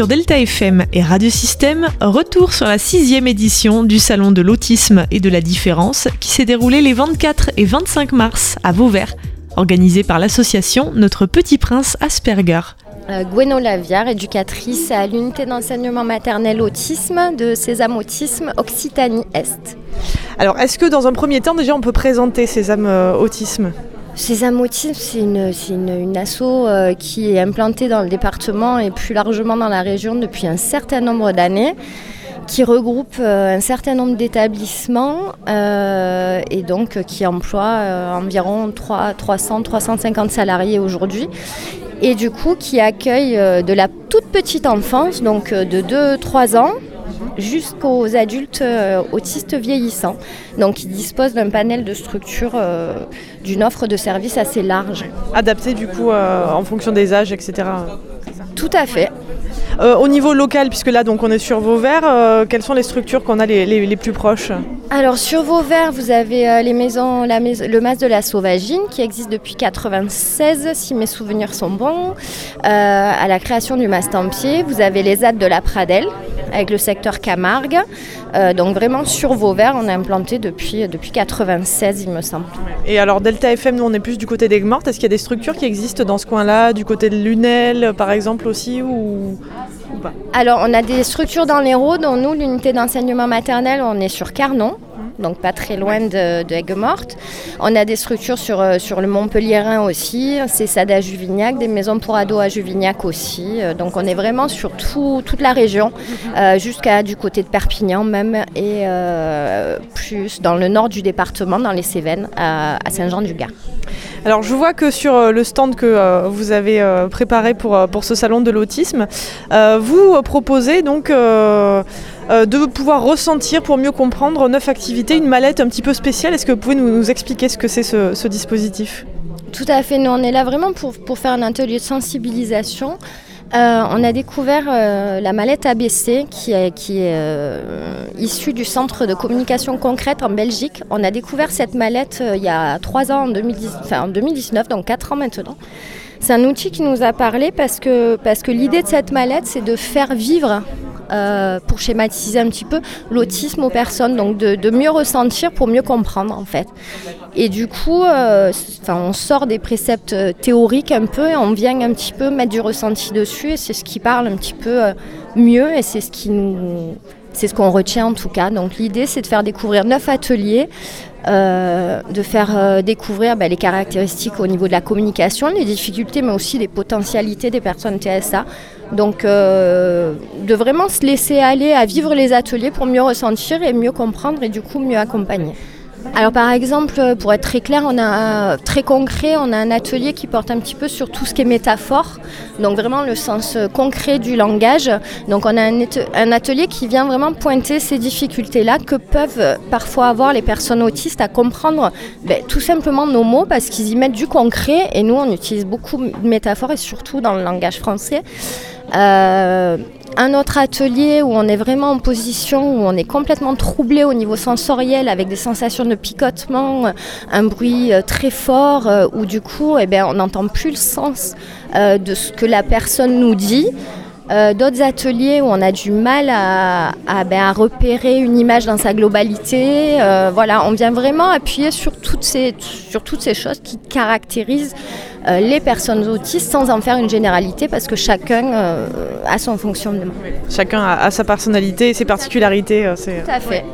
Sur Delta FM et Radio Système, retour sur la sixième édition du Salon de l'autisme et de la différence qui s'est déroulé les 24 et 25 mars à Vauvert, organisé par l'association Notre Petit Prince Asperger. Euh, Gweno Lavière, éducatrice à l'unité d'enseignement maternel autisme de Sésame Autisme Occitanie-Est. Alors, est-ce que dans un premier temps, déjà, on peut présenter Sésame euh, Autisme? Sésame Autisme, c'est une, une, asso euh, qui est implantée dans le département et plus largement dans la région depuis un certain nombre d'années qui regroupe un certain nombre d'établissements et donc qui emploie environ 300-350 salariés aujourd'hui et du coup qui accueille euh, de la toute petite enfance, donc euh, de 2-3 ans, jusqu'aux adultes euh, autistes vieillissants. Donc, ils disposent d'un panel de structures, d'une offre de services assez large. Adapté du coup en fonction des âges, etc. Tout à fait. Euh, au niveau local, puisque là donc on est sur Vauvert, euh, quelles sont les structures qu'on a les, plus proches? Alors sur Vauvert, vous avez euh, les maisons, la le mas de la Sauvagine qui existe depuis 96, si mes souvenirs sont bons. à la création du mas Tempier, vous avez les ZAD de la Pradelle avec le secteur Camargue. donc vraiment sur Vauvert, on est implanté depuis, depuis 96, il me semble. Et alors Delta FM, nous on est plus du côté d'Aigues-Mortes. Est-ce qu'il y a des structures qui existent dans ce coin-là, du côté de Lunel par exemple aussi ou... Alors, on a des structures dans l'Hérault, dont nous, l'unité d'enseignement maternel, on est sur Carnon, donc pas très loin de, morte On a des structures sur, euh, sur le Montpellierin aussi, c'est à Juvignac, des maisons pour ados à Juvignac aussi. Euh, donc on est vraiment sur toute la région, euh, jusqu'à du côté de Perpignan même, et plus dans le nord du département, dans les Cévennes, à, Saint-Jean-du-Gard. Alors je vois que sur le stand que vous avez préparé pour ce salon de l'autisme, vous proposez donc euh, de pouvoir ressentir pour mieux comprendre neuf activités, une mallette un petit peu spéciale. Est-ce que vous pouvez nous, expliquer ce que c'est ce, dispositif? Tout à fait, nous on est là vraiment pour, faire un atelier de sensibilisation. Euh, on a découvert euh, la mallette ABC qui est, qui est issue du centre de communication concrète en Belgique. On a découvert cette mallette il y a trois ans, en, 2019, donc quatre ans maintenant. C'est un outil qui nous a parlé parce que, parce que l'idée de cette mallette, c'est de faire vivre euh, pour schématiser un petit peu l'autisme aux personnes, donc de, mieux ressentir pour mieux comprendre en fait. Et du coup, euh, on sort des préceptes euh, théoriques un peu et on vient un petit peu mettre du ressenti dessus et c'est ce qui parle un petit peu mieux et c'est ce qui nous c'est ce qu'on retient en tout cas. Donc l'idée, c'est de faire découvrir neuf ateliers, de faire découvrir bah, les caractéristiques au niveau de la communication, les difficultés, mais aussi les potentialités des personnes TSA, donc euh, de vraiment se laisser aller à vivre les ateliers pour mieux ressentir et mieux comprendre et du coup mieux accompagner. Alors par exemple, pour être très clair, on a très concret, on a un atelier qui porte un petit peu sur tout ce qui est métaphore, donc vraiment le sens concret du langage. Donc on a un, atelier qui vient vraiment pointer ces difficultés-là que peuvent parfois avoir les personnes autistes à comprendre ben, tout simplement nos mots parce qu'ils y mettent du concret et nous on utilise beaucoup de métaphores et surtout dans le langage français. Euh, un autre atelier où on est vraiment en position, où on est complètement troublé au niveau sensoriel avec des sensations de picotement, un bruit euh, très fort, euh, où du coup eh bien, on n'entend plus le sens de ce que la personne nous dit. D'autres ateliers où on a du mal à, ben, repérer une image dans sa globalité. voilà, on vient vraiment appuyer sur toutes ces, sur toutes ces choses qui caractérisent euh, les personnes autistes sans en faire une généralité parce que chacun euh, a son fonctionnement. Chacun a, sa personnalité et ses particularités. Euh, Tout à fait.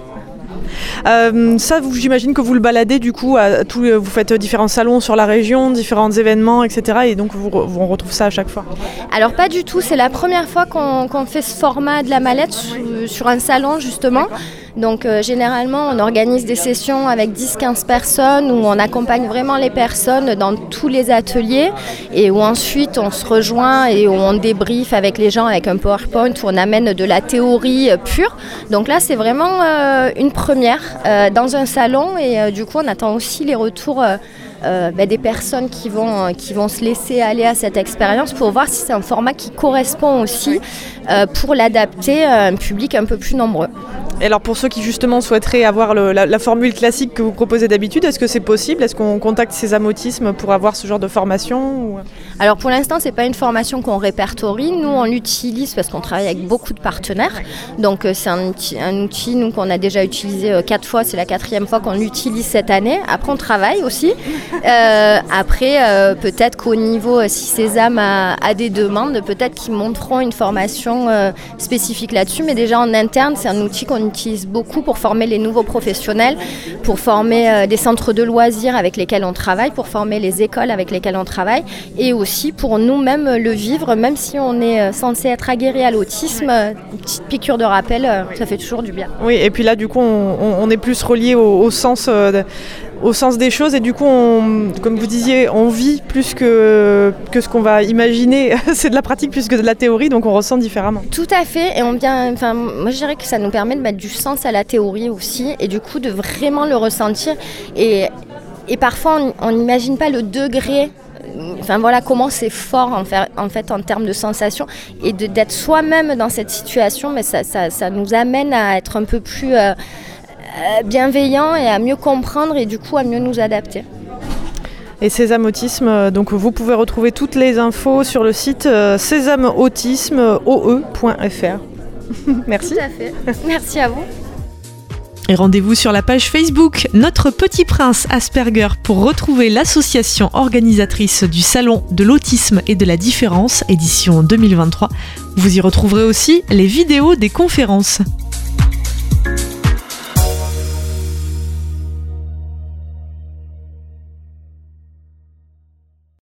Ça, j'imagine que vous le baladez du coup, vous faites différents salons sur la région, différents événements, etc. Et donc vous, on retrouve ça à chaque fois. Alors pas du tout, c'est la première fois qu'on fait ce format de la mallette sur un salon justement. Donc euh, généralement, on organise des sessions avec 10-15 personnes où on accompagne vraiment les personnes dans tous les ateliers et où ensuite on se rejoint et où on débriefe avec les gens avec un PowerPoint où on amène de la théorie euh, pure. Donc là, c'est vraiment euh, une première dans un salon et du coup, on attend aussi les retours. Ben, des personnes qui vont, qui vont se laisser aller à cette expérience pour voir si c'est un format qui correspond aussi pour l'adapter à un public un peu plus nombreux. Alors pour ceux qui justement souhaiteraient avoir la, formule classique que vous proposez d'habitude, est-ce que c'est possible? Est-ce qu'on contacte ces amotismes pour avoir ce genre de formation Alors pour l'instant, c'est pas une formation qu'on répertorie. Nous, on l'utilise parce qu'on travaille avec beaucoup de partenaires. Donc euh, c'est un outil, nous qu'on a déjà utilisé euh, quatre fois. C'est la quatrième fois qu'on l'utilise cette année. Après, on travaille aussi. Euh, après, peut-être qu'au niveau, si Césame a, a des demandes, peut-être qu'ils monteront une formation spécifique là-dessus. Mais déjà en interne, c'est un outil qu'on utilise beaucoup pour former les nouveaux professionnels, pour former euh, des centres de loisirs avec lesquels on travaille, pour former les écoles avec lesquelles on travaille, et aussi pour nous-mêmes le vivre, même si on est euh, censé être aguerri à l'autisme, une petite piqûre de rappel, euh, ça fait toujours du bien. Oui, et puis là, du coup, on, est plus relié au, sens au sens des choses et du coup, comme vous disiez, on vit plus que, que ce qu'on va imaginer. c'est de la pratique plus que de la théorie, donc on ressent différemment. Tout à fait, et on vient, enfin, moi je dirais que ça nous permet de mettre du sens à la théorie aussi et du coup de vraiment le ressentir. Et, et parfois, on n'imagine pas le degré enfin voilà comment c'est fort en fait, en fait en termes de sensations et d'être soi-même dans cette situation mais ça, ça, ça, nous amène à être un peu plus euh, bienveillant et à mieux comprendre et du coup à mieux nous adapter. Et Sésame Autisme, euh, donc vous pouvez retrouver toutes les infos sur le site euh, sésameautisme.oe.fr. Merci. Tout à fait. Merci à vous. Et rendez-vous sur la page Facebook Notre Petit Prince Asperger pour retrouver l'association organisatrice du Salon de l'Autisme et de la Différence, édition 2023. Vous y retrouverez aussi les vidéos des conférences.